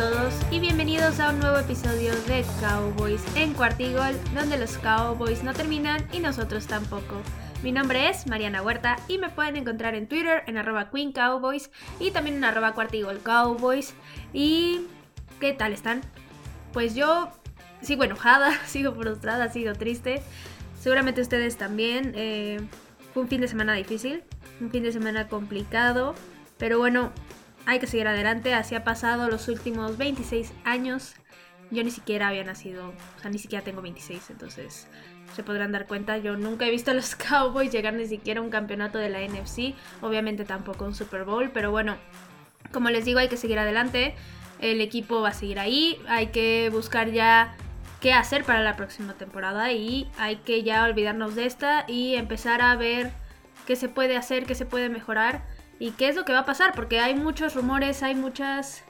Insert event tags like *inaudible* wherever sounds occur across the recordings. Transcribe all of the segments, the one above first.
Todos y bienvenidos a un nuevo episodio de Cowboys en Cuartigol, donde los Cowboys no terminan y nosotros tampoco. Mi nombre es Mariana Huerta y me pueden encontrar en Twitter en arroba Queen Cowboys y también en arroba Cuartigol Cowboys. ¿Y qué tal están? Pues yo sigo enojada, *laughs* sigo frustrada, sigo triste. Seguramente ustedes también. Eh, fue un fin de semana difícil, un fin de semana complicado, pero bueno, hay que seguir adelante. Así ha pasado los últimos 26 años. Yo ni siquiera había nacido, o sea, ni siquiera tengo 26, entonces se podrán dar cuenta. Yo nunca he visto a los *laughs* Cowboys llegar ni siquiera a un campeonato de la NFC, obviamente tampoco un Super Bowl, pero bueno, como les digo, hay que seguir adelante. El equipo va a seguir ahí, hay que buscar ya qué hacer para la próxima temporada y hay que ya olvidarnos de esta y empezar a ver qué se puede hacer, qué se puede mejorar y qué es lo que va a pasar, porque hay muchos rumores, hay muchas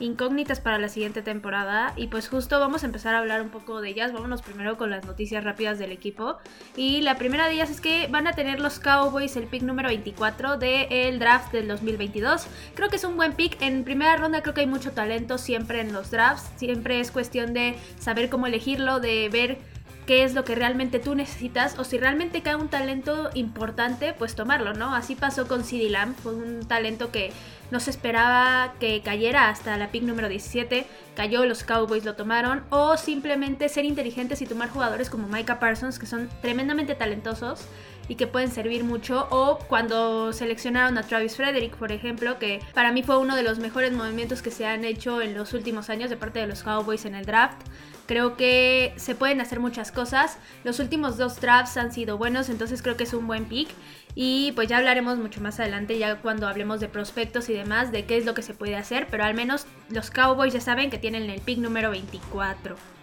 incógnitas para la siguiente temporada y pues justo vamos a empezar a hablar un poco de ellas. Vámonos primero con las noticias rápidas del equipo. Y la primera de ellas es que van a tener los Cowboys el pick número 24 del draft del 2022. Creo que es un buen pick. En primera ronda creo que hay mucho talento siempre en los drafts. Siempre es cuestión de saber cómo elegirlo, de ver qué es lo que realmente tú necesitas o si realmente cae un talento importante, pues tomarlo, ¿no? Así pasó con CD Lamb, fue un talento que no se esperaba que cayera hasta la pick número 17, cayó, los Cowboys lo tomaron, o simplemente ser inteligentes y tomar jugadores como Micah Parsons, que son tremendamente talentosos y que pueden servir mucho. O cuando seleccionaron a Travis Frederick, por ejemplo, que para mí fue uno de los mejores movimientos que se han hecho en los últimos años de parte de los Cowboys en el draft. Creo que se pueden hacer muchas cosas. Los últimos dos drafts han sido buenos, entonces creo que es un buen pick. Y pues ya hablaremos mucho más adelante, ya cuando hablemos de prospectos y demás, de qué es lo que se puede hacer. Pero al menos los Cowboys ya saben que tienen el pick número 24.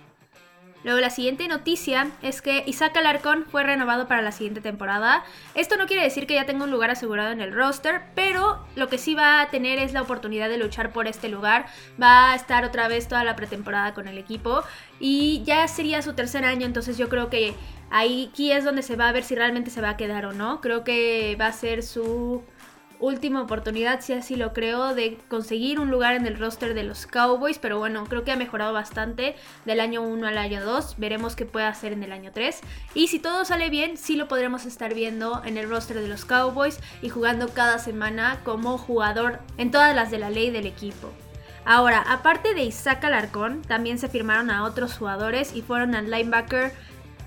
Luego la siguiente noticia es que Isaac Alarcón fue renovado para la siguiente temporada. Esto no quiere decir que ya tenga un lugar asegurado en el roster, pero lo que sí va a tener es la oportunidad de luchar por este lugar. Va a estar otra vez toda la pretemporada con el equipo y ya sería su tercer año, entonces yo creo que ahí aquí es donde se va a ver si realmente se va a quedar o no. Creo que va a ser su última oportunidad, si así lo creo, de conseguir un lugar en el roster de los Cowboys, pero bueno, creo que ha mejorado bastante del año 1 al año 2, veremos qué puede hacer en el año 3 y si todo sale bien, sí lo podremos estar viendo en el roster de los Cowboys y jugando cada semana como jugador en todas las de la ley del equipo. Ahora, aparte de Isaac Alarcón, también se firmaron a otros jugadores y fueron al linebacker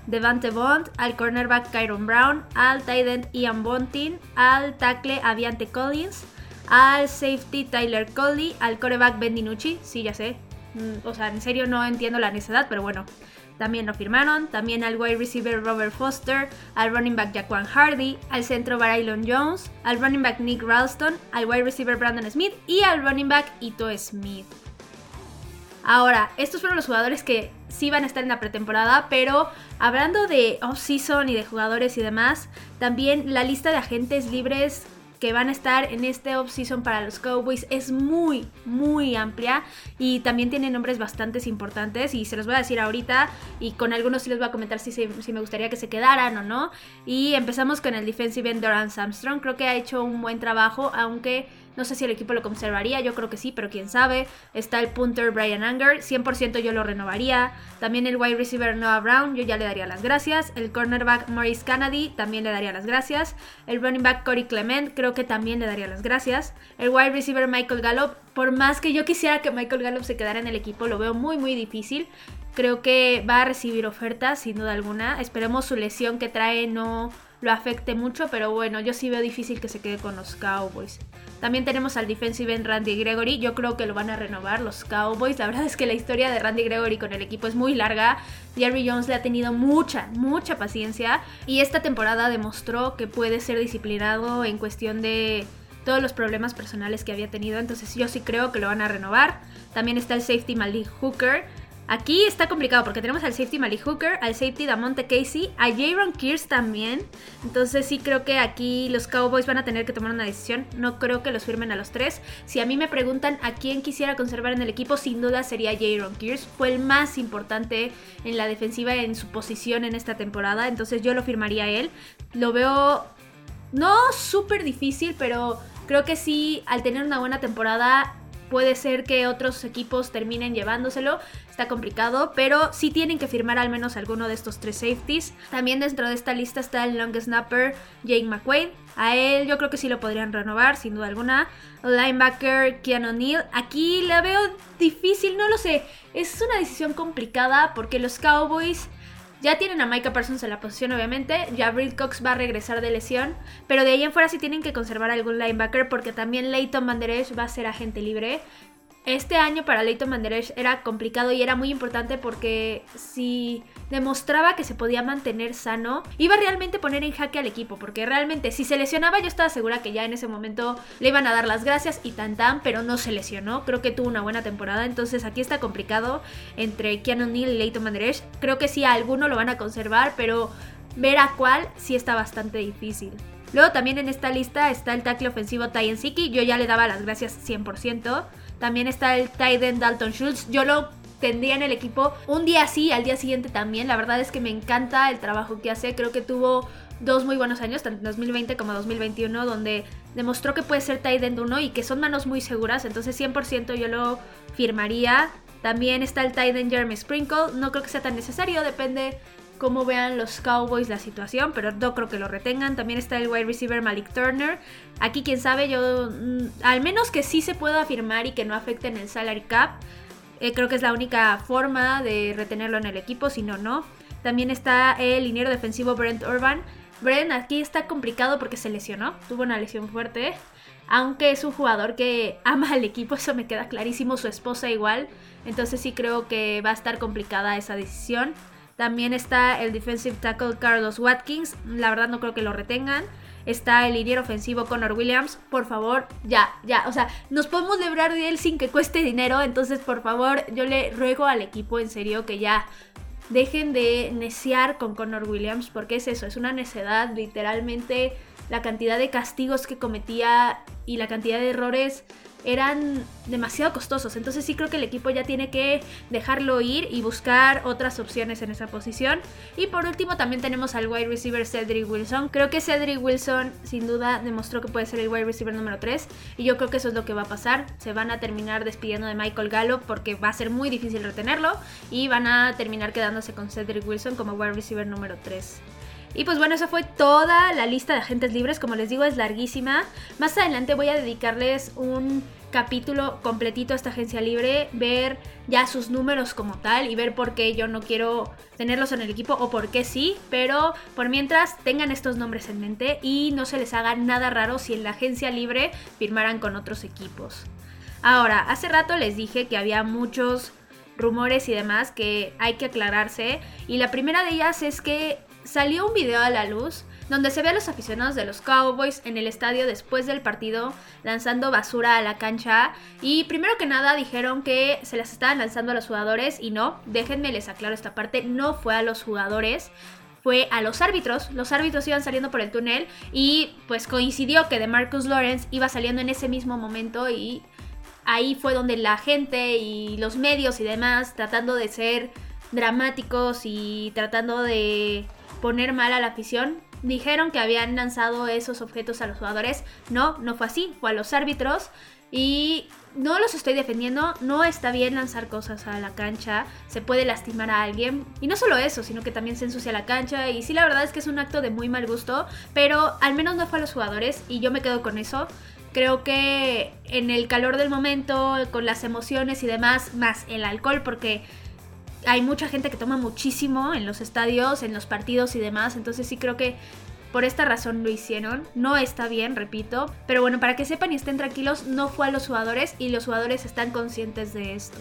Devante Bond, al cornerback Kyron Brown, al tight end Ian Bontin, al tackle Aviante Collins, al safety Tyler Coley, al coreback Ben DiNucci, sí, ya sé. Mm, o sea, en serio no entiendo la necesidad, pero bueno, también lo firmaron. También al wide receiver Robert Foster, al running back Jaquan Hardy, al centro Barylon Jones, al running back Nick Ralston, al wide receiver Brandon Smith y al running back Ito Smith. Ahora, estos fueron los jugadores que sí van a estar en la pretemporada, pero hablando de off-season y de jugadores y demás, también la lista de agentes libres que van a estar en este off-season para los Cowboys es muy, muy amplia y también tiene nombres bastante importantes y se los voy a decir ahorita y con algunos sí les voy a comentar si, si me gustaría que se quedaran o no. Y empezamos con el defensive end Doran Armstrong, creo que ha hecho un buen trabajo, aunque no sé si el equipo lo conservaría, yo creo que sí, pero quién sabe. Está el punter Brian Anger, 100% yo lo renovaría. También el wide receiver Noah Brown, yo ya le daría las gracias. El cornerback Maurice Kennedy, también le daría las gracias. El running back Corey Clement, creo que también le daría las gracias. El wide receiver Michael Gallup, por más que yo quisiera que Michael Gallup se quedara en el equipo, lo veo muy muy difícil. Creo que va a recibir ofertas, sin duda alguna. Esperemos su lesión que trae no lo afecte mucho, pero bueno, yo sí veo difícil que se quede con los Cowboys. También tenemos al defensive end Randy Gregory, yo creo que lo van a renovar los Cowboys. La verdad es que la historia de Randy Gregory con el equipo es muy larga. Jerry Jones le ha tenido mucha, mucha paciencia y esta temporada demostró que puede ser disciplinado en cuestión de todos los problemas personales que había tenido, entonces yo sí creo que lo van a renovar. También está el safety Malik Hooker, Aquí está complicado porque tenemos al safety Malik Hooker, al safety Damonte Casey, a Jaron Kears también. Entonces sí creo que aquí los Cowboys van a tener que tomar una decisión. No creo que los firmen a los tres. Si a mí me preguntan a quién quisiera conservar en el equipo, sin duda sería Jaron Kears. Fue el más importante en la defensiva en su posición en esta temporada. Entonces yo lo firmaría a él. Lo veo no súper difícil, pero creo que sí, al tener una buena temporada puede ser que otros equipos terminen llevándoselo. Está complicado, pero sí tienen que firmar al menos alguno de estos tres safeties. También dentro de esta lista está el long snapper Jake McQuaid. A él yo creo que sí lo podrían renovar, sin duda alguna. Linebacker Keanu O'Neill. Aquí la veo difícil, no lo sé. Es una decisión complicada porque los Cowboys ya tienen a Micah Parsons en la posición, obviamente. Ya Cox va a regresar de lesión. Pero de ahí en fuera sí tienen que conservar algún linebacker. Porque también Leighton Manderech va a ser agente libre. Este año para Leighton Manderech era complicado y era muy importante porque si demostraba que se podía mantener sano, iba realmente a poner en jaque al equipo, porque realmente si se lesionaba yo estaba segura que ya en ese momento le iban a dar las gracias y tan tan, pero no se lesionó, creo que tuvo una buena temporada, entonces aquí está complicado entre Keanu Neal y Leighton Manderech, creo que sí a alguno lo van a conservar, pero ver a cuál sí está bastante difícil. Luego también en esta lista está el tackle ofensivo Tyen Siki, yo ya le daba las gracias 100%. También está el tight Dalton Schultz, yo lo tendría en el equipo un día sí, al día siguiente también. La verdad es que me encanta el trabajo que hace. Creo que tuvo dos muy buenos años, tanto en 2020 como 2021, donde demostró que puede ser tight end 1 y que son manos muy seguras. Entonces 100% yo lo firmaría. También está el tight Jeremy Sprinkle. No creo que sea tan necesario, depende cómo vean los Cowboys la situación, pero no creo que lo retengan. También está el wide receiver Malik Turner. Aquí, quién sabe, yo mm, al menos que sí se pueda firmar y que no afecte en el salary cap. Eh, creo que es la única forma de retenerlo en el equipo, si no, no. También está el liniero defensivo Brent Urban. Brent aquí está complicado porque se lesionó, tuvo una lesión fuerte. Aunque es un jugador que ama al equipo, eso me queda clarísimo, su esposa igual. Entonces sí creo que va a estar complicada esa decisión. También está el defensive tackle Carlos Watkins. La verdad no creo que lo retengan está el liniero ofensivo Connor Williams. Por favor, ya, ya. O sea, nos podemos librar de él sin que cueste dinero. Entonces, por favor, yo le ruego al equipo en serio que ya dejen de neciar con Connor Williams. Porque es eso, es una necedad. Literalmente, la cantidad de castigos que cometía y la cantidad de errores eran demasiado costosos. Entonces sí creo que el equipo ya tiene que dejarlo ir y buscar otras opciones en esa posición. Y por último también tenemos al wide receiver Cedric Wilson. Creo que Cedric Wilson sin duda demostró que puede ser el wide receiver número 3 y yo creo que eso es lo que va a pasar. Se van a terminar despidiendo de Michael Gallup porque va a ser muy difícil retenerlo y van a terminar quedándose con Cedric Wilson como wide receiver número 3. Y pues bueno, esa fue toda la lista de agentes libres. Como les digo, es larguísima. Más adelante voy a dedicarles un capítulo completito a esta agencia libre, ver ya sus números como tal y ver por qué yo no quiero tenerlos en el equipo o por qué sí, pero por mientras tengan estos nombres en mente y no se les haga nada raro si en la agencia libre firmaran con otros equipos. Ahora, hace rato les dije que había muchos rumores y demás que hay que aclararse y la primera de ellas es que salió un video a la luz donde se ve a los aficionados de los Cowboys en el estadio después del partido lanzando basura a la cancha y primero que nada dijeron que se las estaban lanzando a los jugadores y no, déjenme les aclaro esta parte, no fue a los jugadores, fue a los árbitros. Los árbitros iban saliendo por el túnel y pues coincidió que de Marcus Lawrence iba saliendo en ese mismo momento y ahí fue donde la gente y los medios y demás tratando de ser dramáticos y tratando de poner mal a la afición. Dijeron que habían lanzado esos objetos a los jugadores. No, no fue así, fue a los árbitros. Y no los estoy defendiendo, no está bien lanzar cosas a la cancha, se puede lastimar a alguien. Y no solo eso, sino que también se ensucia la cancha. Y sí, la verdad es que es un acto de muy mal gusto, pero al menos no fue a los jugadores y yo me quedo con eso. Creo que en el calor del momento, con las emociones y demás, más el alcohol, porque hay mucha gente que toma muchísimo en los estadios, en los partidos y demás, entonces sí creo que por esta razón lo hicieron. No está bien, repito. Pero bueno, para que sepan y estén tranquilos, no fue a los jugadores y los jugadores están conscientes de esto.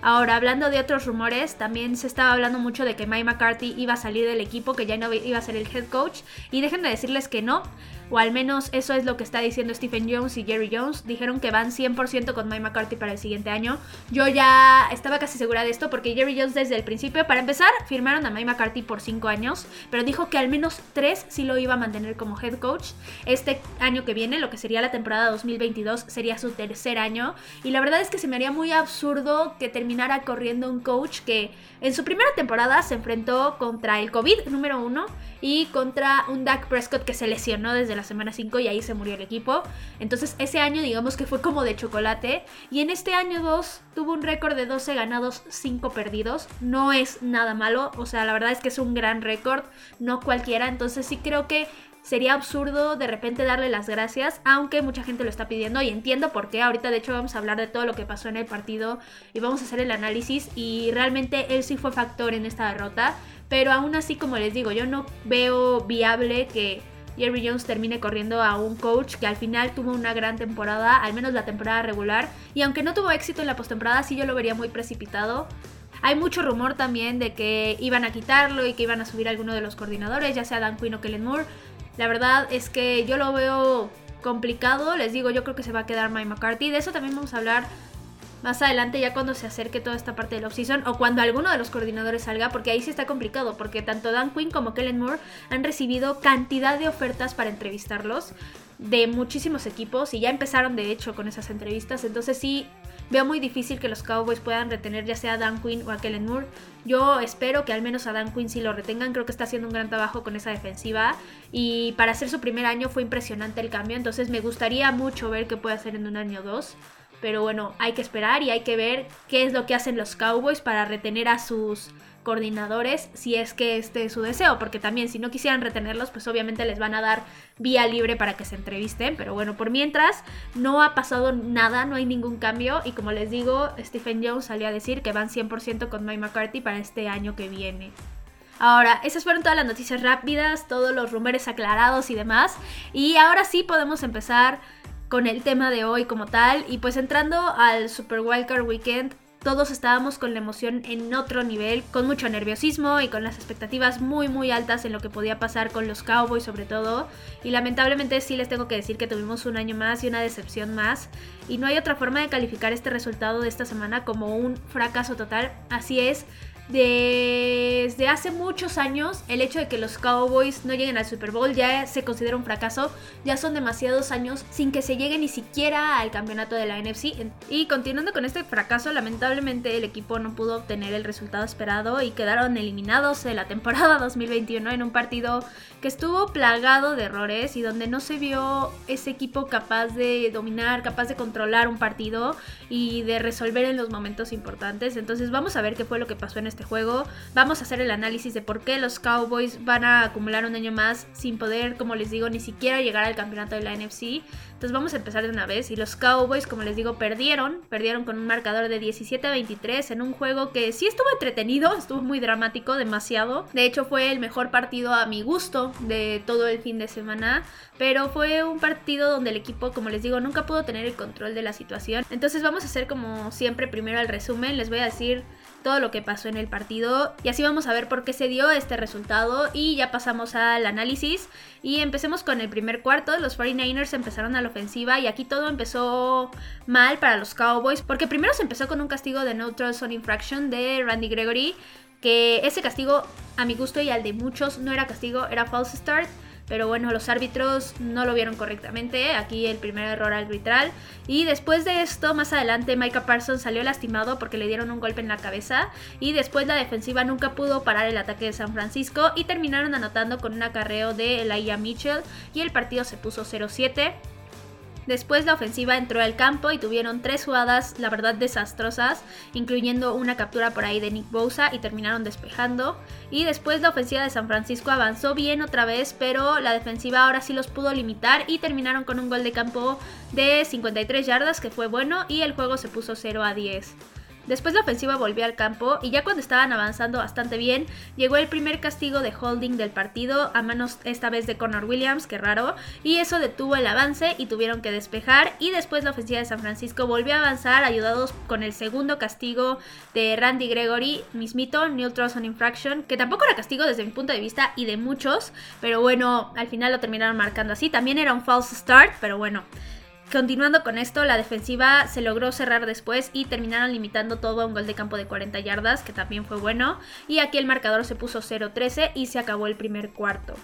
Ahora, hablando de otros rumores, también se estaba hablando mucho de que Mike McCarthy iba a salir del equipo, que ya no iba a ser el head coach. Y déjenme decirles que no o al menos eso es lo que está diciendo Stephen Jones y Jerry Jones. Dijeron que van 100% con Mike McCarthy para el siguiente año. Yo ya estaba casi segura de esto porque Jerry Jones desde el principio, para empezar, firmaron a Mike McCarthy por 5 años, pero dijo que al menos 3 sí lo iba a mantener como head coach. Este año que viene, lo que sería la temporada 2022, sería su tercer año. Y la verdad es que se me haría muy absurdo que terminara corriendo un coach que en su primera temporada se enfrentó contra el COVID número 1 y contra un Dak Prescott que se lesionó desde la semana 5 y ahí se murió el equipo. Entonces ese año digamos que fue como de chocolate y en este año 2 tuvo un récord de 12 ganados, 5 perdidos. No es nada malo, o sea, la verdad es que es un gran récord, no cualquiera, entonces sí creo que sería absurdo de repente darle las gracias, aunque mucha gente lo está pidiendo y entiendo por qué. Ahorita de hecho vamos a hablar de todo lo que pasó en el partido y vamos a hacer el análisis y realmente él sí fue factor en esta derrota, pero aún así como les digo, yo no veo viable que Jerry Jones termine corriendo a un coach que al final tuvo una gran temporada, al menos la temporada regular, y aunque no tuvo éxito en la postemporada, sí yo lo vería muy precipitado. Hay mucho rumor también de que iban a quitarlo y que iban a subir a alguno de los coordinadores, ya sea Dan Quinn o Kellen Moore. La verdad es que yo lo veo complicado. Les digo, yo creo que se va a quedar Mike McCarthy. De eso también vamos a hablar más adelante, ya cuando se acerque toda esta parte de la offseason o cuando alguno de los coordinadores salga, porque ahí sí está complicado, porque tanto Dan Quinn como Kellen Moore han recibido cantidad de ofertas para entrevistarlos de muchísimos equipos y ya empezaron de hecho con esas entrevistas. Entonces sí Veo muy difícil que los Cowboys puedan retener ya sea a Dan Quinn o a Kellen Moore. Yo espero que al menos a Dan Quinn sí lo retengan. Creo que está haciendo un gran trabajo con esa defensiva. Y para hacer su primer año fue impresionante el cambio. Entonces me gustaría mucho ver qué puede hacer en un año o dos. Pero bueno, hay que esperar y hay que ver qué es lo que hacen los Cowboys para retener a sus coordinadores si es que este es su deseo, porque también si no quisieran retenerlos, pues obviamente les van a dar vía libre para que se entrevisten, pero bueno, por mientras no ha pasado nada, no hay ningún cambio y como les digo, Stephen Jones salió a decir que van 100% con Mike McCarthy para este año que viene. Ahora, esas fueron todas las noticias rápidas, todos los rumores aclarados y demás. Y ahora sí podemos empezar con el tema de hoy como tal. Y pues entrando al Super Wildcard Weekend, todos estábamos con la emoción en otro nivel, con mucho nerviosismo y con las expectativas muy muy altas en lo que podía pasar con los Cowboys sobre todo. Y lamentablemente sí les tengo que decir que tuvimos un año más y una decepción más. Y no hay otra forma de calificar este resultado de esta semana como un fracaso total. Así es, desde hace muchos años el hecho de que los Cowboys no lleguen al Super Bowl ya se considera un fracaso. Ya son demasiados años sin que se llegue ni siquiera al campeonato de la NFC. Y continuando con este fracaso, lamentablemente el equipo no pudo obtener el resultado esperado y quedaron eliminados de la temporada *laughs* 2021 en un partido que estuvo plagado de errores y donde no se vio ese equipo capaz de dominar, capaz de controlar un partido y de resolver en los momentos importantes. Entonces vamos a ver qué fue lo que pasó en este juego. Vamos a hacer el análisis de por qué los Cowboys van a acumular un año más sin poder, como les digo, ni siquiera llegar al campeonato de la NFC. Entonces vamos a empezar de una vez. Y los Cowboys, como les digo, perdieron. Perdieron con un marcador de 17 a 23 en un juego que sí estuvo entretenido, estuvo muy dramático, demasiado. De hecho fue el mejor partido a mi gusto de todo el fin de semana. Pero fue un partido donde el equipo, como les digo, nunca pudo tener el control de la situación. Entonces vamos a hacer como siempre primero el resumen. Les voy a decir todo lo que pasó en el partido. Y así vamos a ver por qué se dio este resultado. Y ya pasamos al análisis. Y empecemos con el primer cuarto, los 49ers empezaron a la ofensiva y aquí todo empezó mal para los Cowboys porque primero se empezó con un castigo de neutral zone infraction de Randy Gregory que ese castigo a mi gusto y al de muchos no era castigo, era false start pero bueno, los árbitros no lo vieron correctamente. Aquí el primer error arbitral. Y después de esto, más adelante, Micah Parsons salió lastimado porque le dieron un golpe en la cabeza. Y después la defensiva nunca pudo parar el ataque de San Francisco. Y terminaron anotando con un acarreo de Elijah Mitchell. Y el partido se puso 0-7. Después la ofensiva entró al campo y tuvieron tres jugadas, la verdad, desastrosas, incluyendo una captura por ahí de Nick Bosa y terminaron despejando. Y después la ofensiva de San Francisco avanzó bien otra vez, pero la defensiva ahora sí los pudo limitar y terminaron con un gol de campo de 53 yardas, que fue bueno, y el juego se puso 0 a 10. Después la ofensiva volvió al campo y ya cuando estaban avanzando bastante bien, llegó el primer castigo de holding del partido a manos esta vez de Connor Williams, que raro, y eso detuvo el avance y tuvieron que despejar y después la ofensiva de San Francisco volvió a avanzar ayudados con el segundo castigo de Randy Gregory, mismito, Neutral on Infraction, que tampoco era castigo desde mi punto de vista y de muchos, pero bueno, al final lo terminaron marcando así, también era un false start, pero bueno. Continuando con esto, la defensiva se logró cerrar después y terminaron limitando todo a un gol de campo de 40 yardas, que también fue bueno. Y aquí el marcador se puso 0-13 y se acabó el primer cuarto.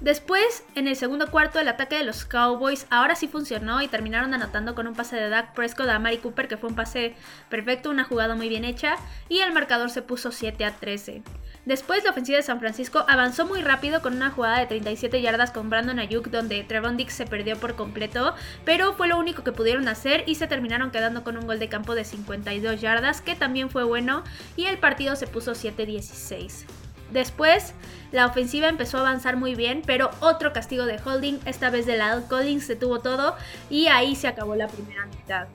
Después, en el segundo cuarto, el ataque de los Cowboys ahora sí funcionó y terminaron anotando con un pase de Dak Prescott a Mari Cooper, que fue un pase perfecto, una jugada muy bien hecha, y el marcador se puso 7 a 13. Después la ofensiva de San Francisco avanzó muy rápido con una jugada de 37 yardas con Brandon Ayuk donde Trevon Dix se perdió por completo, pero fue lo único que pudieron hacer y se terminaron quedando con un gol de campo de 52 yardas que también fue bueno y el partido se puso 7-16. Después, la ofensiva empezó a avanzar muy bien, pero otro castigo de holding, esta vez de la Collins, se tuvo todo y ahí se acabó la primera mitad.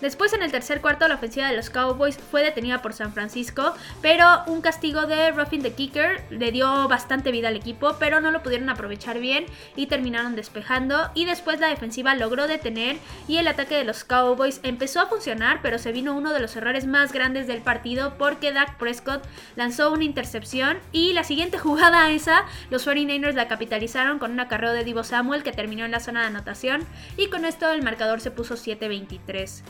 Después en el tercer cuarto la ofensiva de los Cowboys fue detenida por San Francisco, pero un castigo de Ruffin the Kicker le dio bastante vida al equipo, pero no lo pudieron aprovechar bien y terminaron despejando y después la defensiva logró detener y el ataque de los Cowboys empezó a funcionar, pero se vino uno de los errores más grandes del partido porque Dak Prescott lanzó una intercepción y la siguiente *laughs* jugada esa los 49ers la capitalizaron con un acarreo de Divo Samuel que terminó en la zona de anotación y con esto el marcador se puso 7-23.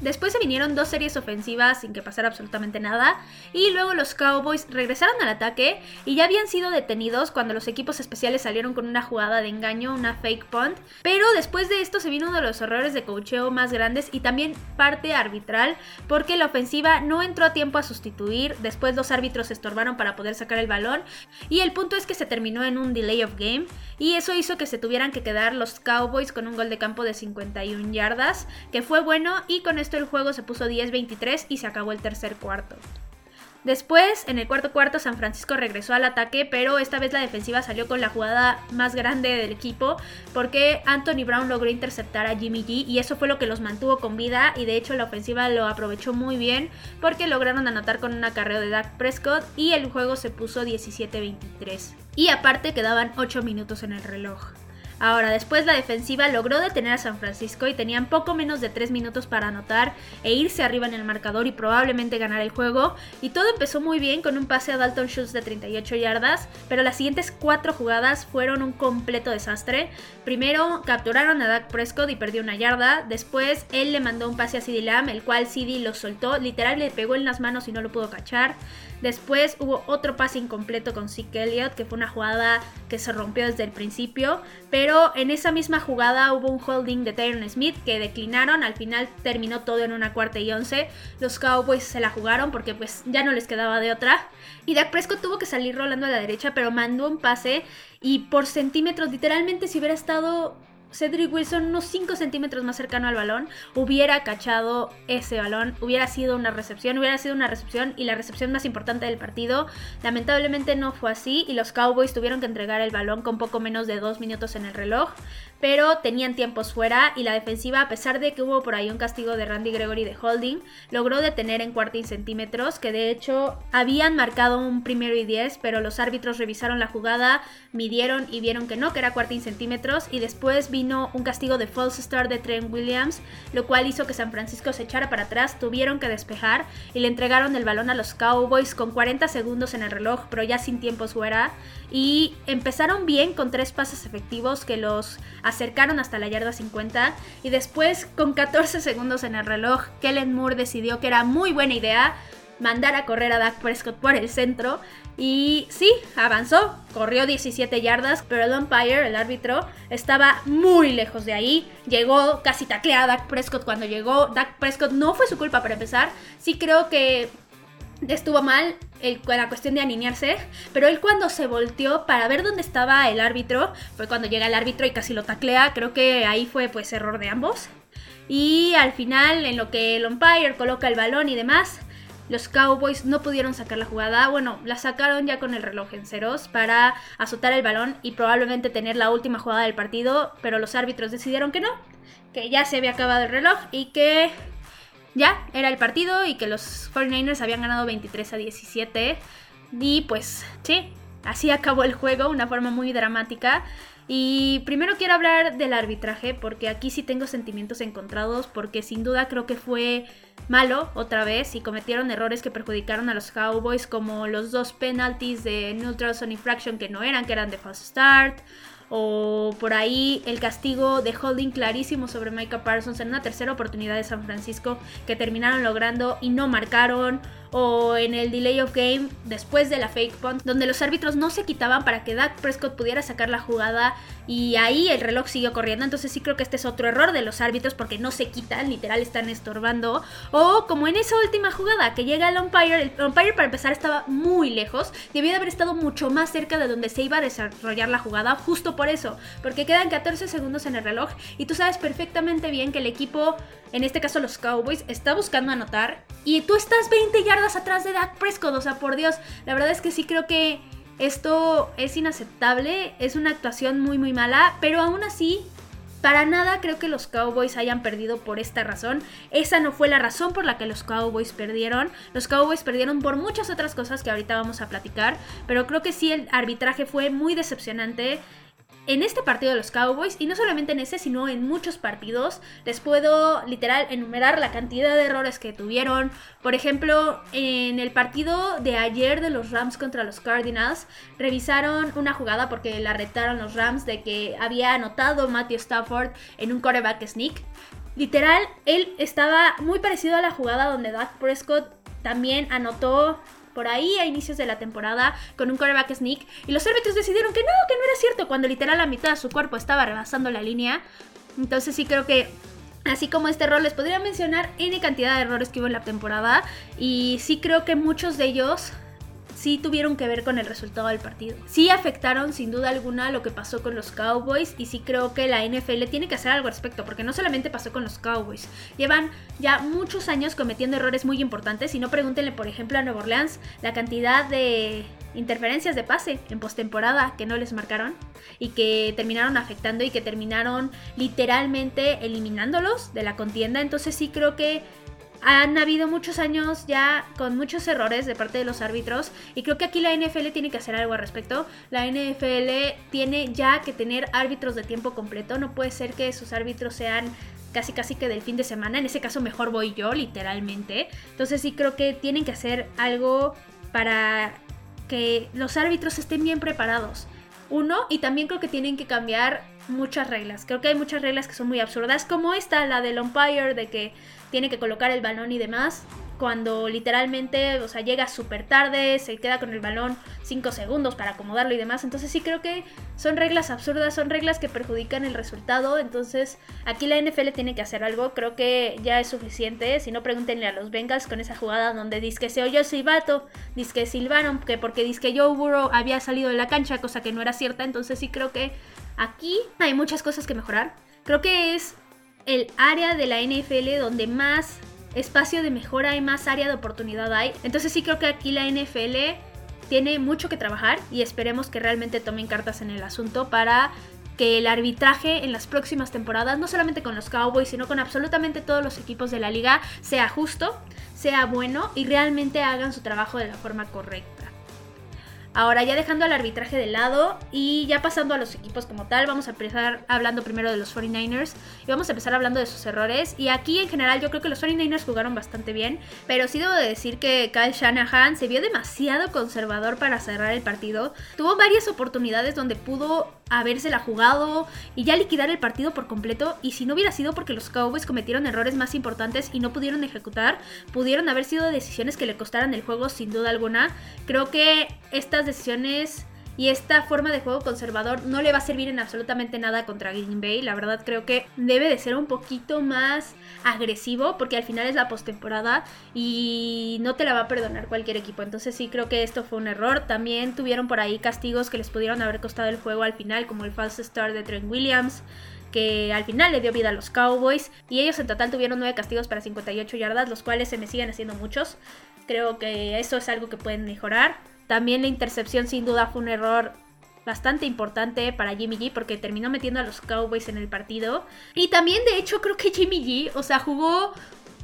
Después se vinieron dos series ofensivas sin que pasara absolutamente nada. Y luego los Cowboys regresaron al ataque y ya habían sido detenidos cuando los equipos especiales salieron con una jugada de engaño, una fake punt. Pero después de esto se vino uno de los errores de cocheo más grandes y también parte arbitral porque la ofensiva no entró a tiempo a sustituir. Después los árbitros estorbaron para poder sacar el balón. Y el punto es que se terminó en un delay of game. Y eso hizo que se tuvieran que quedar los Cowboys con un gol de campo de 51 yardas. Que fue bueno y con esto el juego se puso 10-23 y se acabó el tercer cuarto. Después, en el cuarto cuarto, San Francisco regresó al ataque, pero esta vez la defensiva salió con la jugada más grande del equipo, porque Anthony Brown logró interceptar a Jimmy G y eso fue lo que los mantuvo con vida y de hecho la ofensiva lo aprovechó muy bien porque lograron anotar con un acarreo de Dak Prescott y el juego se puso 17-23. Y aparte quedaban 8 minutos en el reloj. Ahora, después la defensiva logró detener a San Francisco y tenían poco menos de 3 minutos para anotar e irse arriba en el marcador y probablemente ganar el juego. Y todo empezó muy bien con un pase a Dalton Schultz de 38 yardas, pero las siguientes 4 jugadas fueron un completo desastre. Primero capturaron a Dak Prescott y perdió una yarda. Después él le mandó un pase a CD Lamb, el cual CD lo soltó, literal le pegó en las manos y no lo pudo cachar. Después hubo otro pase incompleto con Zeke Elliott, que fue una jugada que se rompió desde el principio. Pero en esa misma jugada hubo un holding de Tyron Smith que declinaron. Al final terminó todo en una cuarta y once. Los Cowboys se la jugaron porque pues ya no les quedaba de otra. Y Dak Prescott tuvo que salir rolando a la derecha, pero mandó un pase. Y por centímetros, literalmente si hubiera estado Cedric Wilson unos 5 centímetros más cercano al balón, hubiera cachado ese balón, hubiera sido una recepción, hubiera sido una recepción y la recepción más importante del partido. Lamentablemente no fue así y los Cowboys tuvieron que entregar el balón con poco menos de 2 minutos en el reloj pero tenían tiempos fuera y la defensiva, a pesar de que hubo por ahí un castigo de Randy Gregory de holding, logró detener en cuarta y centímetros, que de hecho habían marcado un primero y diez, pero los árbitros revisaron la jugada, midieron y vieron que no, que era cuarta y centímetros, y después vino un castigo de false start de Trent Williams, lo cual hizo que San Francisco se echara para atrás, tuvieron que despejar y le entregaron el balón a los Cowboys con 40 segundos en el reloj, pero ya sin tiempos fuera, y empezaron bien con tres pases efectivos que los acercaron hasta la yarda 50 y después con 14 segundos en el reloj, Kellen Moore decidió que era muy buena idea mandar a correr a Dak Prescott por el centro y sí, avanzó, corrió 17 yardas, pero el umpire, el árbitro, estaba muy lejos de ahí. Llegó, casi taclea a Dak Prescott cuando llegó. Dak Prescott no fue su culpa para empezar. Sí creo que estuvo mal la cuestión de alinearse, pero él cuando se volteó para ver dónde estaba el árbitro, fue cuando llega el árbitro y casi lo taclea, creo que ahí fue pues error de ambos. Y al final, en lo que el umpire coloca el balón y demás, los Cowboys no pudieron sacar la jugada. Bueno, la sacaron ya con el reloj en ceros para azotar el balón y probablemente tener la última jugada del partido, pero los árbitros decidieron que no, que ya se había acabado el reloj y que ya era el partido y que los 49ers habían ganado 23 a 17. Y pues sí, así acabó el juego, una forma muy dramática. Y primero quiero hablar del arbitraje, porque aquí sí tengo sentimientos encontrados, porque sin duda creo que fue malo otra vez y cometieron errores que perjudicaron a los Cowboys, como los dos penalties de neutral zone infraction que no eran, que eran de false start, o por ahí el castigo de holding clarísimo sobre Micah Parsons en una tercera oportunidad de San Francisco que terminaron logrando y no marcaron o en el delay of game después de la fake punt, donde los árbitros no se quitaban para que Dak Prescott pudiera sacar la jugada y ahí el reloj siguió corriendo. Entonces sí creo que este es otro error de los árbitros porque no se quitan, literal están estorbando. O como en esa última jugada que llega el umpire, el umpire para empezar estaba muy lejos, debió de haber estado mucho más cerca de donde se iba a desarrollar la jugada, justo por eso, porque quedan 14 segundos en el reloj y tú sabes perfectamente bien que el equipo, en este caso los Cowboys, está buscando anotar y tú estás 20 yardas atrás de Dak Prescott, o sea, por Dios, la verdad es que sí creo que esto es inaceptable, es una actuación muy muy mala, pero aún así para nada creo que los Cowboys hayan perdido por esta razón. Esa no fue la razón por la que los Cowboys perdieron. Los Cowboys perdieron por muchas otras cosas que ahorita vamos a platicar. Pero creo que sí el arbitraje fue muy decepcionante en este partido de los Cowboys, y no solamente en ese, sino en muchos partidos, les puedo literal enumerar la cantidad de errores que tuvieron. Por ejemplo, en el partido de ayer de los Rams contra los Cardinals, revisaron una jugada porque la retaron los Rams de que había anotado Matthew Stafford en un quarterback sneak. Literal, él estaba muy parecido a la jugada donde Dak Prescott también anotó por ahí a inicios de la temporada con un quarterback sneak y los árbitros decidieron que no, que no era cierto cuando literal la mitad de su cuerpo estaba rebasando la línea. Entonces sí creo que Así como este error, les podría mencionar N cantidad de errores que hubo en la temporada. Y sí creo que muchos de ellos sí tuvieron que ver con el resultado del partido. Sí afectaron sin duda alguna lo que pasó con los Cowboys y sí creo que la NFL tiene que hacer algo al respecto, porque no solamente pasó con los Cowboys, llevan ya muchos años cometiendo errores muy importantes y no pregúntenle por ejemplo a Nueva Orleans la cantidad de interferencias de pase en postemporada que no les marcaron y que terminaron afectando y que terminaron literalmente eliminándolos de la contienda. Entonces sí creo que han habido muchos años ya con muchos errores de parte de los árbitros y creo que aquí la NFL tiene que hacer algo al respecto. La NFL tiene ya que tener árbitros de tiempo completo, no puede ser que sus árbitros sean casi casi que del fin de semana, en ese caso mejor voy yo literalmente. Entonces sí creo que tienen que hacer algo para que los árbitros estén bien preparados. Uno, y también creo que tienen que cambiar muchas reglas. Creo que hay muchas reglas que son muy absurdas, como esta, la del umpire, de que tiene que colocar el balón y demás. Cuando literalmente, o sea, llega súper tarde, se queda con el balón 5 segundos para acomodarlo y demás. Entonces sí creo que son reglas absurdas, son reglas que perjudican el resultado. Entonces aquí la NFL tiene que hacer algo. Creo que ya es suficiente. Si no, pregúntenle a los Bengals con esa jugada donde dice que se oyó el silbato, dice que silbaron, que porque dice que Joe Burrow había salido de la cancha, cosa que no era cierta. Entonces sí creo que Aquí hay muchas cosas que mejorar. Creo que es el área de la NFL donde más espacio de mejora y más área de oportunidad hay. Entonces sí creo que aquí la NFL tiene mucho que trabajar y esperemos que realmente tomen cartas en el asunto para que el arbitraje en las próximas temporadas, no solamente con los Cowboys, sino con absolutamente todos los equipos de la liga, sea justo, sea bueno y realmente hagan su trabajo de la forma correcta. Ahora ya dejando el arbitraje de lado y ya pasando a los equipos como tal, vamos a empezar hablando primero de los 49ers y vamos a empezar hablando de sus errores. Y aquí en general yo creo que los 49ers jugaron bastante bien, pero sí debo de decir que Kyle Shanahan se vio demasiado conservador para cerrar el partido. Tuvo varias oportunidades donde pudo habérsela jugado y ya liquidar el partido por completo. Y si no hubiera sido porque los Cowboys cometieron errores más importantes y no pudieron ejecutar, pudieron haber sido decisiones que le costaran el juego sin duda alguna. Creo que estas decisiones y esta forma de juego conservador no le va a servir en absolutamente nada contra Green Bay. La verdad creo que debe de ser un poquito más agresivo porque al final es la postemporada y no te la va a perdonar cualquier equipo. Entonces sí creo que esto fue un error. También tuvieron por ahí castigos que les pudieron haber costado el juego al final como el false start de Trent Williams que al final le dio vida a los Cowboys y ellos en total tuvieron 9 castigos para 58 yardas, los cuales se me siguen haciendo muchos. Creo que eso es algo que pueden mejorar. También la intercepción sin duda fue un error bastante importante para Jimmy G porque terminó metiendo a los Cowboys en el partido. Y también de hecho creo que Jimmy G, o sea, jugó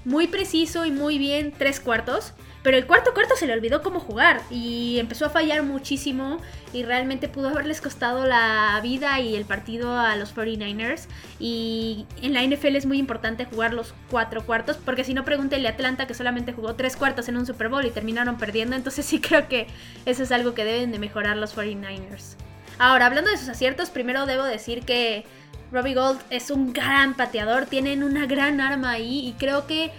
muy preciso y muy bien tres cuartos. Pero el cuarto cuarto se le olvidó cómo jugar y empezó a fallar muchísimo y realmente pudo haberles costado la vida y el partido a los 49ers. Y en la NFL es muy importante jugar los cuatro cuartos porque si no pregúntele a Atlanta que solamente jugó tres cuartos en un Super Bowl y terminaron perdiendo. Entonces sí creo que eso es algo que deben de mejorar los 49ers. Ahora, hablando de sus aciertos, primero debo decir que Robbie Gold es un gran pateador, tienen una gran arma ahí y creo que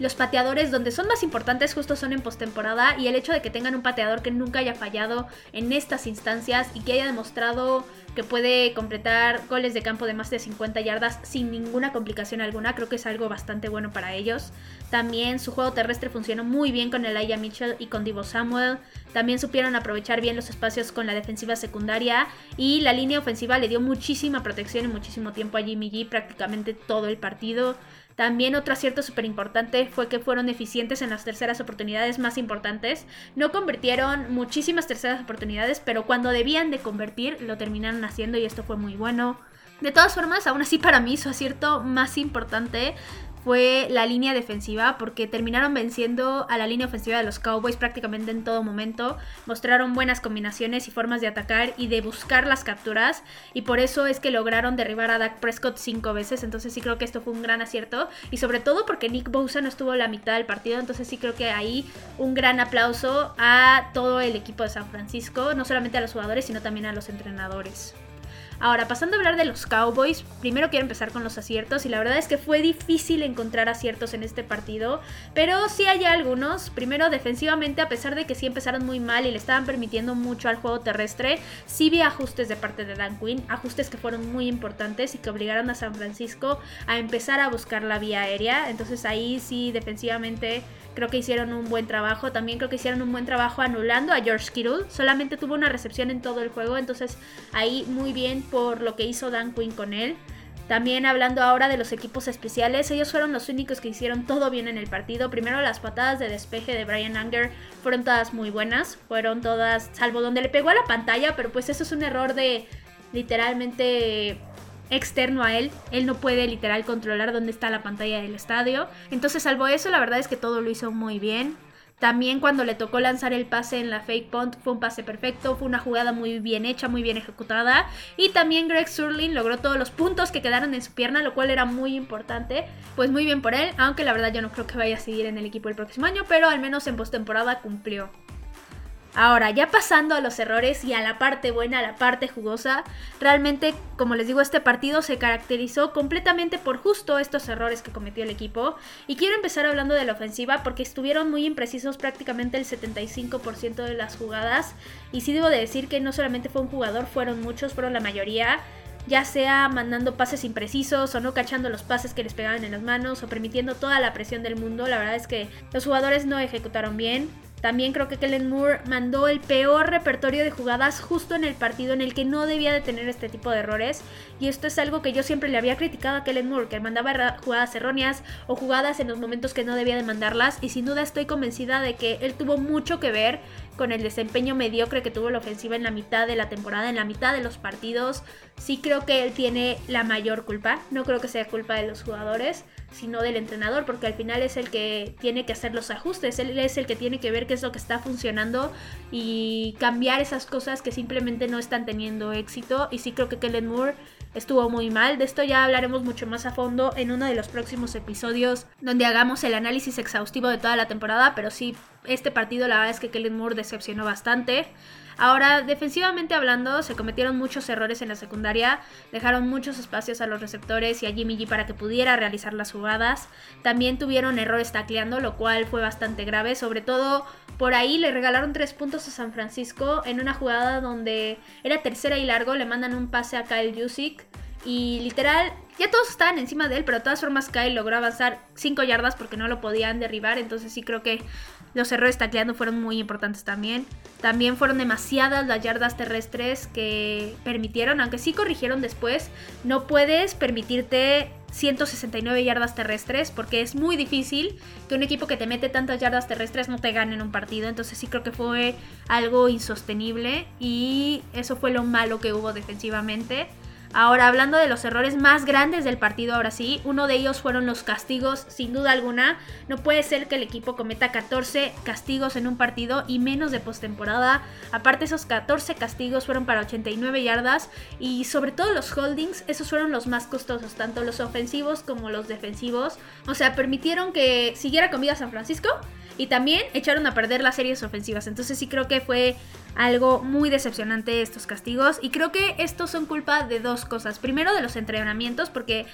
los pateadores donde son más importantes justo son en postemporada y el hecho de que tengan un pateador que nunca haya fallado en estas instancias y que haya demostrado que puede completar goles de campo de más de 50 yardas sin ninguna complicación alguna, creo que es algo bastante bueno para ellos. También su juego terrestre funcionó muy bien con Elijah Mitchell y con Divo Samuel. También supieron aprovechar bien los espacios con la defensiva secundaria y la línea ofensiva le dio muchísima protección y muchísimo tiempo a Jimmy G prácticamente todo el partido. También otro acierto súper importante fue que fueron eficientes en las terceras oportunidades más importantes. No convirtieron muchísimas terceras oportunidades, pero cuando debían de convertir lo terminaron haciendo y esto fue muy bueno. De todas formas, aún así para mí su acierto más importante fue la línea defensiva porque terminaron venciendo a la línea ofensiva de los Cowboys prácticamente en todo momento. Mostraron buenas combinaciones y formas de atacar y de buscar las capturas y por eso es que lograron derribar a Dak Prescott cinco veces. Entonces sí creo que esto fue un gran acierto y sobre todo porque Nick Bosa no estuvo la mitad del partido. Entonces sí creo que ahí un gran aplauso a todo el equipo de San Francisco, no solamente a los jugadores sino también a los entrenadores. Ahora, pasando a hablar de los Cowboys, primero quiero empezar con los aciertos y la verdad es que fue difícil encontrar aciertos en este partido, pero sí hay algunos. Primero, defensivamente, a pesar de que sí empezaron muy mal y le estaban permitiendo mucho al juego terrestre, sí vi ajustes de parte de Dan Quinn, ajustes que fueron muy importantes y que obligaron a San Francisco a empezar a buscar la vía aérea. Entonces ahí sí, defensivamente Creo que hicieron un buen trabajo. También creo que hicieron un buen trabajo anulando a George Kittle. Solamente tuvo una recepción en todo el juego. Entonces ahí muy bien por lo que hizo Dan Quinn con él. También hablando ahora de los equipos especiales, ellos fueron los únicos que hicieron todo bien en el partido. Primero las patadas de despeje de Brian Anger fueron todas muy buenas. Fueron todas, salvo donde le pegó a la pantalla, pero pues eso es un error de literalmente externo a él. Él no puede literal controlar dónde está la pantalla del estadio. Entonces, salvo eso, la verdad es que todo lo hizo muy bien. También cuando le tocó lanzar el pase en la fake punt fue un pase perfecto, fue una jugada muy bien hecha, muy bien ejecutada. Y también Greg Surlin logró todos los puntos que quedaron en su pierna, lo cual era muy importante. Pues muy bien por él, aunque la verdad yo no creo que vaya a seguir en el equipo el próximo año, pero al menos en postemporada cumplió. Ahora, ya pasando a los errores y a la parte buena, a la parte jugosa, realmente, como les digo, este partido se caracterizó completamente por justo estos errores que cometió el equipo. Y quiero empezar hablando de la ofensiva porque estuvieron muy imprecisos prácticamente el 75% de las jugadas. Y sí debo de decir que no solamente fue un jugador, fueron muchos, fueron la mayoría ya sea mandando pases imprecisos o no cachando los pases que les pegaban en las manos o permitiendo toda la presión del mundo. La verdad es que los jugadores no ejecutaron bien. También creo que Kellen Moore mandó el peor repertorio de jugadas justo en el partido en el que no debía de tener este tipo de errores. Y esto es algo que yo siempre le había criticado a Kellen Moore, que mandaba jugadas erróneas o jugadas en los momentos que no debía de mandarlas. Y sin duda estoy convencida de que él tuvo mucho que ver con el desempeño mediocre que tuvo la ofensiva en la mitad de la temporada, en la mitad de los partidos. Sí creo que él tiene la mayor culpa. No creo que sea culpa de los jugadores sino del entrenador, porque al final es el que tiene que hacer los ajustes, él es el que tiene que ver qué es lo que está funcionando y cambiar esas cosas que simplemente no están teniendo éxito. Y sí creo que Kellen Moore estuvo muy mal. De esto ya hablaremos mucho más a fondo en uno de los próximos episodios donde hagamos el análisis exhaustivo de toda la temporada, pero sí, este partido la verdad es que Kellen Moore decepcionó bastante. Ahora, defensivamente hablando, se cometieron muchos errores en la secundaria, dejaron muchos espacios a los receptores y a Jimmy G para que pudiera realizar las jugadas. También tuvieron errores tacleando, lo cual fue bastante grave, sobre todo por ahí le regalaron tres puntos a San Francisco en una jugada donde era tercera y largo, le mandan un pase a Kyle Jusic y literal, ya todos estaban encima de él, pero de todas formas Kyle logró avanzar 5 yardas porque no lo podían derribar. Entonces sí creo que los errores tacleando fueron muy importantes también. También fueron demasiadas las yardas terrestres que permitieron, aunque sí corrigieron después. No puedes permitirte 169 yardas terrestres porque es muy difícil que un equipo que te mete tantas yardas terrestres no te gane en un partido. Entonces sí creo que fue algo insostenible y eso fue lo malo que hubo defensivamente. Ahora, hablando de los errores más grandes del partido, ahora sí, uno de ellos fueron los castigos, sin duda alguna. No puede ser que el equipo cometa 14 castigos en un partido y menos de postemporada. Aparte, esos 14 castigos fueron para 89 yardas y sobre todo los holdings, esos fueron los más costosos, tanto los ofensivos como los defensivos. O sea, permitieron que siguiera con vida San Francisco y también echaron a perder las series ofensivas. Entonces sí creo que fue algo muy decepcionante estos castigos. Y creo que estos son culpa de dos cosas. Primero de los entrenamientos, porque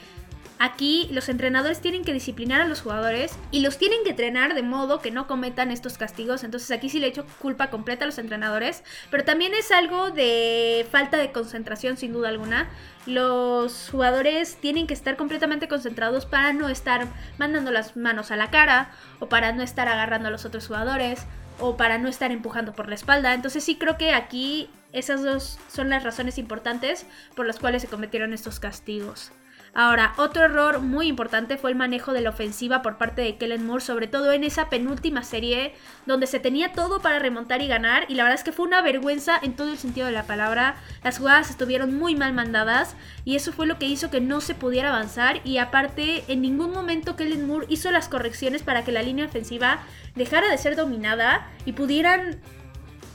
Aquí los entrenadores tienen que disciplinar a los jugadores y los tienen que entrenar de modo que no cometan estos castigos. Entonces aquí sí le echo culpa completa a los entrenadores. Pero también es algo de falta de concentración sin duda alguna. Los jugadores tienen que estar completamente concentrados para no estar mandando las manos a la cara o para no estar agarrando a los otros jugadores o para no estar empujando por la espalda. Entonces sí creo que aquí esas dos son las razones importantes por las cuales se cometieron estos castigos. Ahora, otro error muy importante fue el manejo de la ofensiva por parte de Kellen Moore, sobre todo en esa penúltima serie donde se tenía todo para remontar y ganar y la verdad es que fue una vergüenza en todo el sentido de la palabra. Las jugadas estuvieron muy mal mandadas y eso fue lo que hizo que no se pudiera avanzar y aparte en ningún momento Kellen Moore hizo las correcciones para que la línea ofensiva dejara de ser dominada y pudieran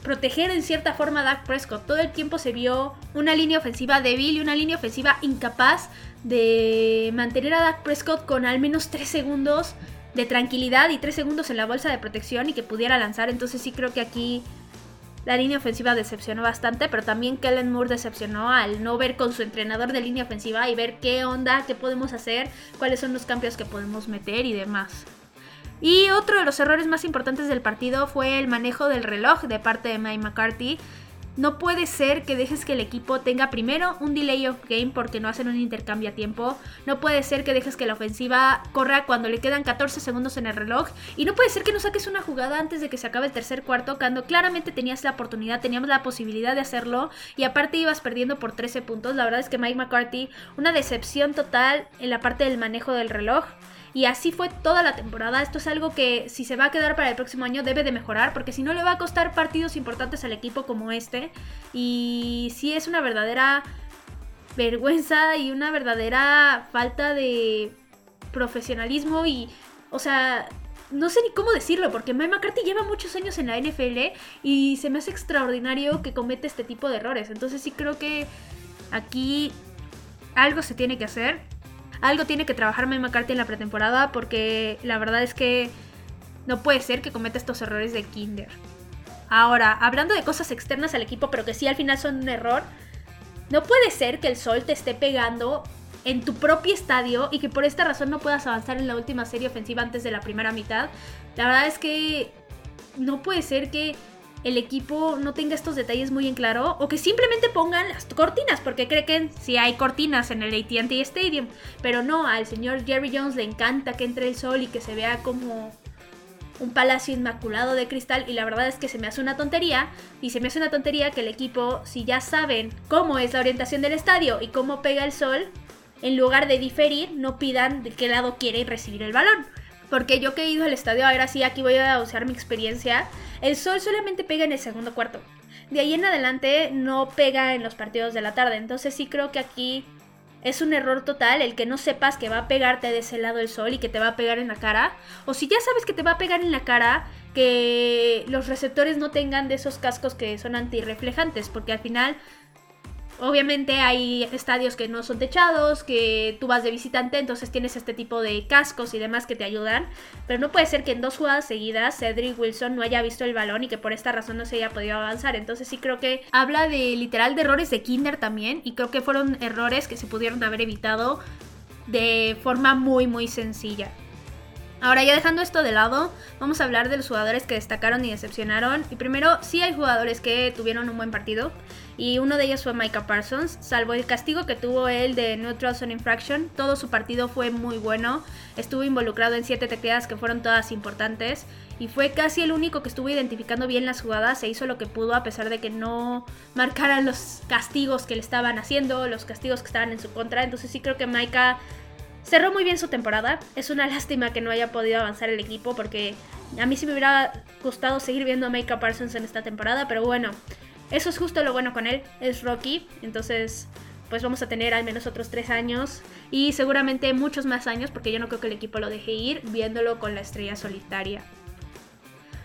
proteger en cierta forma a Dak Prescott. Todo el tiempo se vio una línea ofensiva débil y una línea ofensiva incapaz de mantener a Dak Prescott con al menos 3 segundos de tranquilidad y 3 segundos en la bolsa de protección y que pudiera lanzar. Entonces sí creo que aquí la línea ofensiva decepcionó bastante, pero también Kellen Moore decepcionó al no ver con su entrenador de línea ofensiva y ver qué onda, qué podemos hacer, cuáles son los cambios que podemos meter y demás. Y otro de los errores más importantes del partido fue el manejo del reloj de parte de Mike McCarthy. No puede ser que dejes que el equipo tenga primero un delay of game porque no hacen un intercambio a tiempo. No puede ser que dejes que la ofensiva corra cuando le quedan 14 segundos en el reloj. Y no puede ser que no saques una jugada antes de que se acabe el tercer cuarto cuando claramente tenías la oportunidad, teníamos la posibilidad de hacerlo. Y aparte ibas perdiendo por 13 puntos. La verdad es que Mike McCarthy, una decepción total en la parte del manejo del reloj. Y así fue toda la temporada. Esto es algo que si se va a quedar para el próximo año debe de mejorar porque si no le va a costar partidos importantes al equipo como este. Y sí es una verdadera vergüenza y una verdadera falta de profesionalismo y, o sea, no sé ni cómo decirlo, porque Mike McCarthy lleva muchos años en la NFL y se me hace extraordinario que comete este tipo de errores. Entonces sí creo que aquí algo se tiene que hacer algo tiene que trabajar Mike McCarthy en la pretemporada porque la verdad es que no puede ser que cometa estos errores de Kinder. Ahora, hablando de cosas externas al equipo, pero que sí al final son un error, no puede ser que el sol te esté pegando en tu propio estadio y que por esta razón no puedas avanzar en la última serie ofensiva antes de la primera mitad. La verdad es que no puede ser que el equipo no tenga estos detalles muy en claro o que simplemente pongan las cortinas porque creen que si hay cortinas en el AT&T Stadium, pero no, al señor Jerry Jones le encanta que entre el sol y que se vea como un palacio inmaculado de cristal y la verdad es que se me hace una tontería y se me hace una tontería que el equipo si ya saben cómo es la orientación del estadio y cómo pega el sol, en lugar de diferir no pidan de qué lado quiere recibir el balón. Porque yo que he ido al estadio, ahora sí, aquí voy a usar mi experiencia. El sol solamente pega en el segundo cuarto. De ahí en adelante no pega en los partidos de la tarde. Entonces sí creo que aquí es un error total el que no sepas que va a pegarte de ese lado el sol y que te va a pegar en la cara. O si ya sabes que te va a pegar en la cara, que los receptores no tengan de esos cascos que son antirreflejantes. Porque al final Obviamente hay estadios que no son techados, que tú vas de visitante, entonces tienes este tipo de cascos y demás que te ayudan. Pero no puede ser que en dos jugadas seguidas Cedric Wilson no haya visto el balón y que por esta razón no se haya podido avanzar. Entonces sí creo que habla de literal de errores de Kinder también. Y creo que fueron errores que se pudieron haber evitado de forma muy muy sencilla. Ahora ya dejando esto de lado, vamos a hablar de los jugadores que destacaron y decepcionaron. Y primero, sí hay jugadores que tuvieron un buen partido. Y uno de ellos fue Micah Parsons. Salvo el castigo que tuvo él de Neutral Zone Infraction, todo su partido fue muy bueno. Estuvo involucrado en siete tecleadas que fueron todas importantes. Y fue casi el único que estuvo identificando bien las jugadas. Se hizo lo que pudo a pesar de que no marcaran los castigos que le estaban haciendo, los castigos que estaban en su contra. Entonces sí creo que Micah cerró muy bien su temporada. Es una *laughs* lástima que no haya podido avanzar el equipo porque a mí sí me hubiera gustado seguir viendo a Micah Parsons en esta temporada, pero bueno, eso es justo lo bueno con él, es Rocky, entonces pues vamos a tener al menos otros tres años y seguramente muchos más años porque yo no creo que el equipo lo deje ir viéndolo con la estrella solitaria.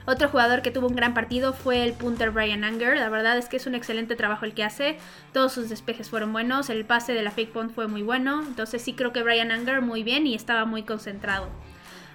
Otro jugador que tuvo un gran partido fue el punter Brian Anger. La verdad es que es un excelente trabajo el que hace. Todos sus despejes fueron buenos. El pase de la fake punt fue muy bueno. Entonces sí creo que Brian Anger muy bien y estaba muy concentrado.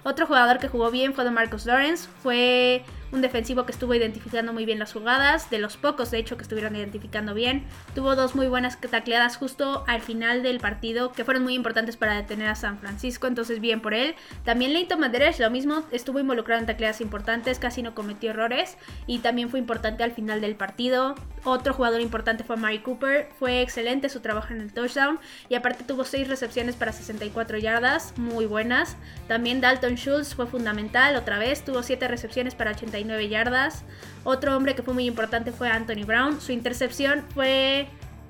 Otro jugador que jugó bien fue Marcus Lawrence. Fue un defensivo que estuvo identificando muy bien las jugadas, de los pocos de hecho que estuvieron identificando bien. Tuvo dos muy buenas tacleadas justo al final del partido que fueron muy importantes para detener a San Francisco, entonces bien por él. También Leighton Madres, lo mismo, estuvo involucrado en tacleadas importantes, casi no cometió errores y también fue importante al final del partido. Otro jugador importante fue Mari Cooper, fue excelente su trabajo en el touchdown y aparte tuvo 6 recepciones para 64 yardas, muy buenas. También Dalton Schultz fue fundamental otra vez, tuvo 7 recepciones para 89 yardas. Otro hombre que fue muy importante fue Anthony Brown, su intercepción fue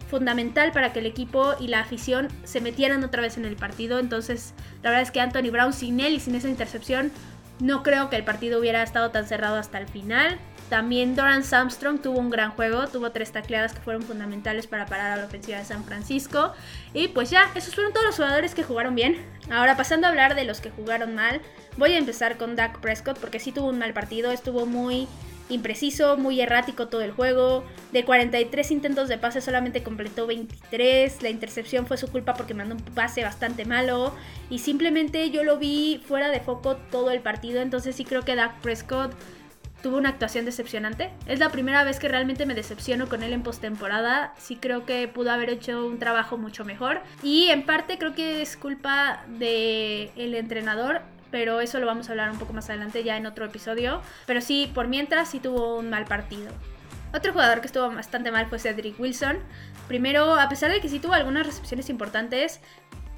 fundamental para que el equipo y la afición se metieran otra vez en el partido. Entonces, la verdad es que Anthony Brown sin él y sin esa intercepción, no creo que el partido hubiera estado tan cerrado hasta el final. También Doran Armstrong tuvo un gran juego, tuvo tres tacleadas que fueron fundamentales para parar a la ofensiva de San Francisco. Y pues ya, esos fueron todos los jugadores que jugaron bien. Ahora pasando a hablar de los que jugaron mal, voy a empezar con Dak Prescott porque sí tuvo un mal partido, estuvo muy impreciso, muy errático todo el juego. De 43 intentos de pase solamente completó 23. La intercepción fue su culpa porque mandó un pase bastante malo. Y simplemente yo lo vi fuera de foco todo el partido. Entonces sí creo que Dak Prescott tuvo una actuación decepcionante. Es la primera vez que realmente me decepciono con él en postemporada. Sí creo que pudo haber hecho un trabajo mucho mejor. Y en parte creo que es culpa del el entrenador pero eso lo vamos a hablar un poco más adelante ya en otro episodio. Pero sí, por mientras sí tuvo un mal partido. Otro jugador que estuvo bastante mal fue Cedric Wilson. Primero, a pesar de que sí tuvo algunas recepciones importantes,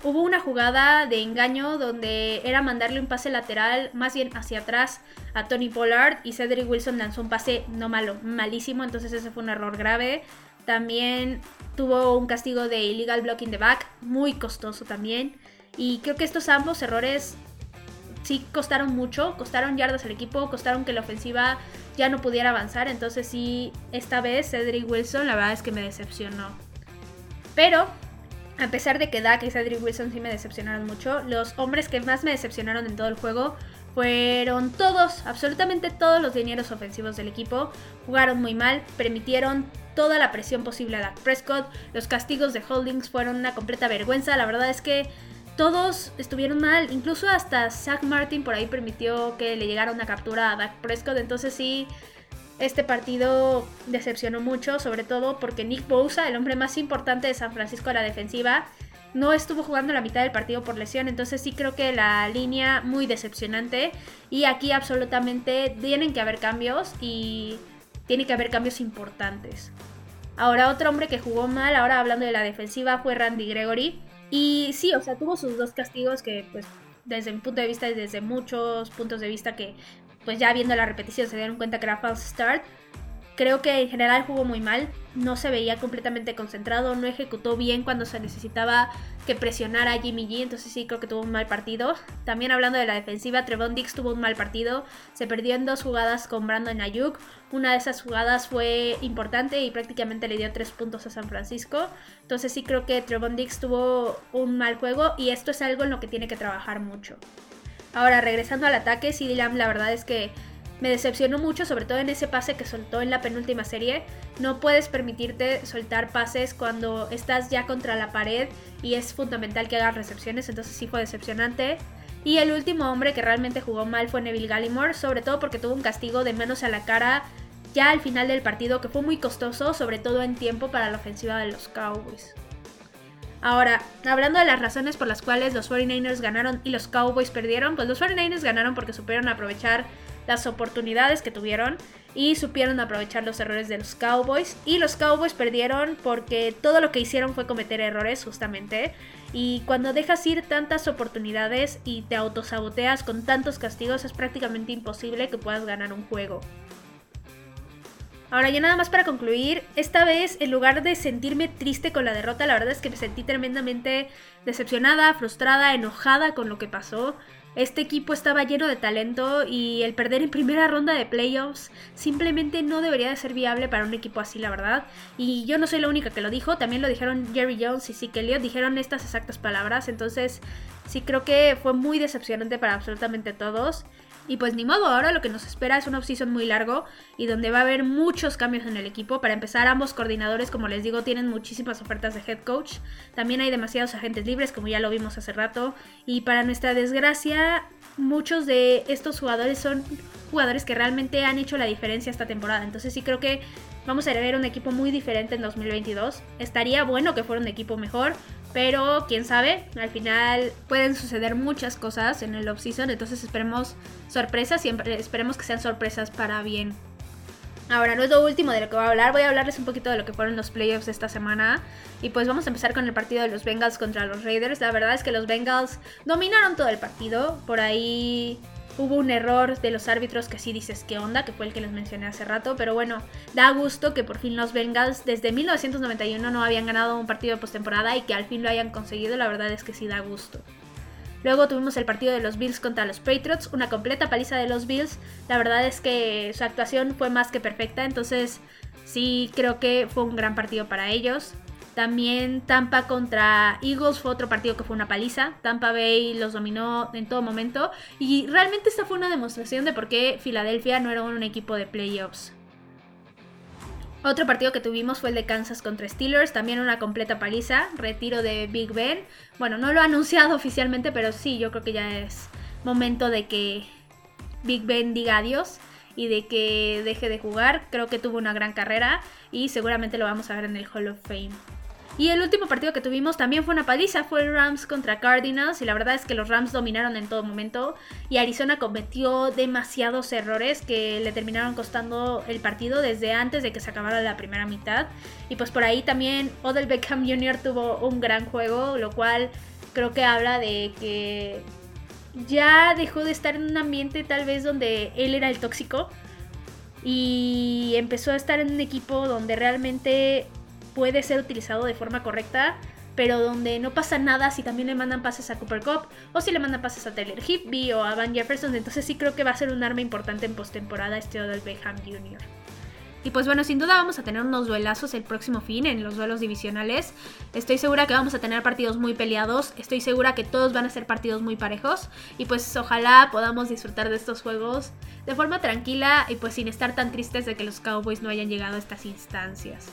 hubo una jugada de engaño donde era mandarle un pase lateral más bien hacia atrás a Tony Pollard y Cedric Wilson lanzó un pase no malo, malísimo, entonces ese fue un error grave. También tuvo un castigo de illegal blocking the back, muy costoso también. Y creo que estos ambos errores sí costaron mucho, costaron yardas al equipo, costaron que la ofensiva ya no pudiera avanzar. Entonces sí, esta vez Cedric Wilson la verdad es que me decepcionó. Pero, a pesar de que Dak y Cedric Wilson sí me decepcionaron mucho, los hombres que más me decepcionaron en todo el juego fueron todos, absolutamente todos los dineros ofensivos del equipo. Jugaron muy mal, permitieron toda la presión posible a Dak Prescott. Los castigos de holdings fueron una completa vergüenza. La verdad es que todos estuvieron mal, incluso hasta Zach Martin por ahí permitió que le llegara una captura a Dak Prescott, entonces sí, este partido decepcionó mucho, sobre todo porque Nick Bosa, el hombre más importante de San Francisco a la defensiva, no estuvo jugando la mitad del partido por lesión, entonces sí creo que la línea muy decepcionante y aquí absolutamente tienen que haber cambios y tiene que haber cambios importantes. Ahora otro hombre que jugó mal, ahora hablando de la defensiva, fue Randy Gregory. Y sí, o sea, tuvo sus dos castigos que pues desde mi punto de vista y desde muchos puntos de vista que pues ya viendo la repetición se dieron cuenta que era false start. Creo que en general jugó muy mal, no se veía completamente concentrado, no ejecutó bien cuando se necesitaba que presionara a Jimmy G, entonces sí creo que tuvo un mal partido. También hablando de la defensiva, Trevon Dix tuvo un mal partido, se perdió en dos jugadas con Brandon Ayuk, una de esas jugadas fue importante y prácticamente le dio tres puntos a San Francisco, entonces sí creo que Trevon Dix tuvo un mal juego y esto es algo en lo que tiene que trabajar mucho. Ahora, regresando al ataque, CD Lamb la verdad es que me decepcionó mucho, sobre todo en ese pase que soltó en la penúltima serie. No puedes permitirte soltar pases cuando estás ya contra la pared y es fundamental que hagas recepciones, entonces sí fue decepcionante. Y el último hombre que realmente jugó mal fue Neville Gallimore, sobre todo porque tuvo un castigo de manos a la cara ya al final del partido que fue muy costoso, sobre todo en tiempo para la ofensiva de los Cowboys. Ahora, hablando de las razones por las cuales los 49ers ganaron y los Cowboys perdieron, pues los 49ers ganaron porque supieron aprovechar las oportunidades que tuvieron y supieron aprovechar los errores de los Cowboys. Y los Cowboys perdieron porque todo lo que hicieron fue cometer errores justamente. Y cuando dejas ir tantas oportunidades y te autosaboteas con tantos castigos es prácticamente imposible que puedas ganar un juego. Ahora ya nada más para concluir, esta vez en lugar de sentirme triste con la derrota, la verdad es que me sentí tremendamente decepcionada, frustrada, enojada con lo que pasó. Este equipo estaba lleno de talento y el perder en primera ronda de playoffs simplemente no debería de ser viable para un equipo así, la verdad. Y yo no soy la única que lo dijo, también lo dijeron Jerry Jones y Zeke Elliott, dijeron estas exactas palabras, entonces sí creo que fue muy decepcionante para absolutamente todos. Y pues ni modo, ahora lo que nos espera es un offseason muy largo y donde va a haber muchos cambios en el equipo. Para empezar, ambos coordinadores, como les digo, tienen muchísimas ofertas de head coach. También hay demasiados agentes libres, como ya lo vimos hace rato. Y para nuestra desgracia, muchos de estos jugadores son jugadores que realmente han hecho la diferencia esta temporada. Entonces sí creo que vamos a ver un equipo muy diferente en 2022. Estaría bueno que fuera un equipo mejor, pero quién sabe, al final pueden suceder muchas cosas en el offseason, entonces esperemos sorpresas, siempre esperemos que sean sorpresas para bien. Ahora, no es lo último de lo que voy a hablar, voy a hablarles un poquito de lo que fueron los playoffs esta semana. Y pues vamos a empezar con el partido de los Bengals contra los Raiders. La verdad es que los Bengals dominaron todo el partido. Por ahí Hubo un error de los árbitros que sí dices qué onda, que fue el que les mencioné hace rato, pero bueno, da gusto que por fin los Bengals desde 1991 no habían ganado un partido de postemporada y que al fin lo hayan conseguido, la verdad es que sí da gusto. Luego tuvimos el partido de los Bills contra los Patriots, una completa paliza de los Bills. La verdad es que su actuación fue más que perfecta, entonces sí creo que fue un gran partido para ellos. También Tampa contra Eagles fue otro partido que fue una paliza. Tampa Bay los dominó en todo momento. Y realmente esta fue una demostración de por qué Filadelfia no era un equipo de playoffs. Otro partido que tuvimos fue el de Kansas contra Steelers, también una completa paliza, retiro de Big Ben. Bueno, no lo ha anunciado *laughs* oficialmente, pero sí, yo creo que ya es momento de que Big Ben diga adiós y de que deje de jugar. Creo que tuvo una gran carrera y seguramente lo vamos a ver en el Hall of Fame. Y el último partido que tuvimos también fue una paliza, fue Rams contra Cardinals y la verdad es que los Rams dominaron en todo momento y Arizona cometió demasiados errores que le terminaron costando el partido desde antes de que se acabara la primera mitad. Y pues por ahí también Odell Beckham Jr. tuvo un gran juego, lo cual creo que habla de que ya dejó de estar en un ambiente tal vez donde él era el tóxico y empezó a estar en un equipo donde realmente puede ser utilizado de forma correcta, pero donde no pasa nada si también le mandan pases a Cooper Cup o si le mandan pases a Taylor Hipby o a Van Jefferson. Entonces sí creo que va a ser un arma importante en postemporada este Odell Beckham Jr. Y pues bueno, sin duda vamos a tener unos duelazos el próximo fin en los duelos divisionales. Estoy segura que vamos a tener partidos muy peleados. Estoy segura que todos van a ser partidos muy parejos. Y pues ojalá podamos disfrutar de estos juegos de forma tranquila y pues sin estar tan tristes de que los Cowboys no hayan llegado a estas instancias.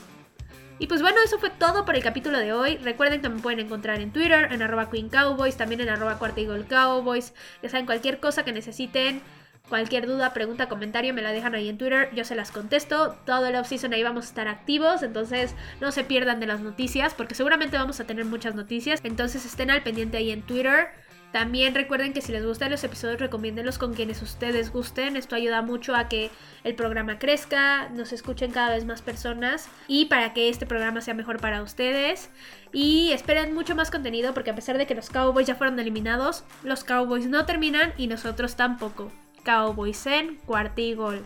Y pues bueno, eso fue todo por el capítulo de hoy. Recuerden que me pueden encontrar en Twitter, en arroba Queen Cowboys, también en arroba Cowboys. Ya saben, cualquier cosa que necesiten, cualquier duda, pregunta, comentario, me la dejan ahí en Twitter. Yo se las contesto. Todo el off-season ahí vamos a estar activos. Entonces no se pierdan de las noticias, porque seguramente vamos a tener muchas noticias. Entonces estén al pendiente ahí en Twitter. También recuerden que si les gustan los episodios, recomiéndenlos con quienes ustedes gusten. Esto ayuda mucho a que el programa crezca, nos escuchen cada vez más personas y para que este programa sea mejor para ustedes. Y esperen mucho más contenido porque a pesar de que los Cowboys ya fueron eliminados, los Cowboys no terminan y nosotros tampoco. Cowboys en cuartigol.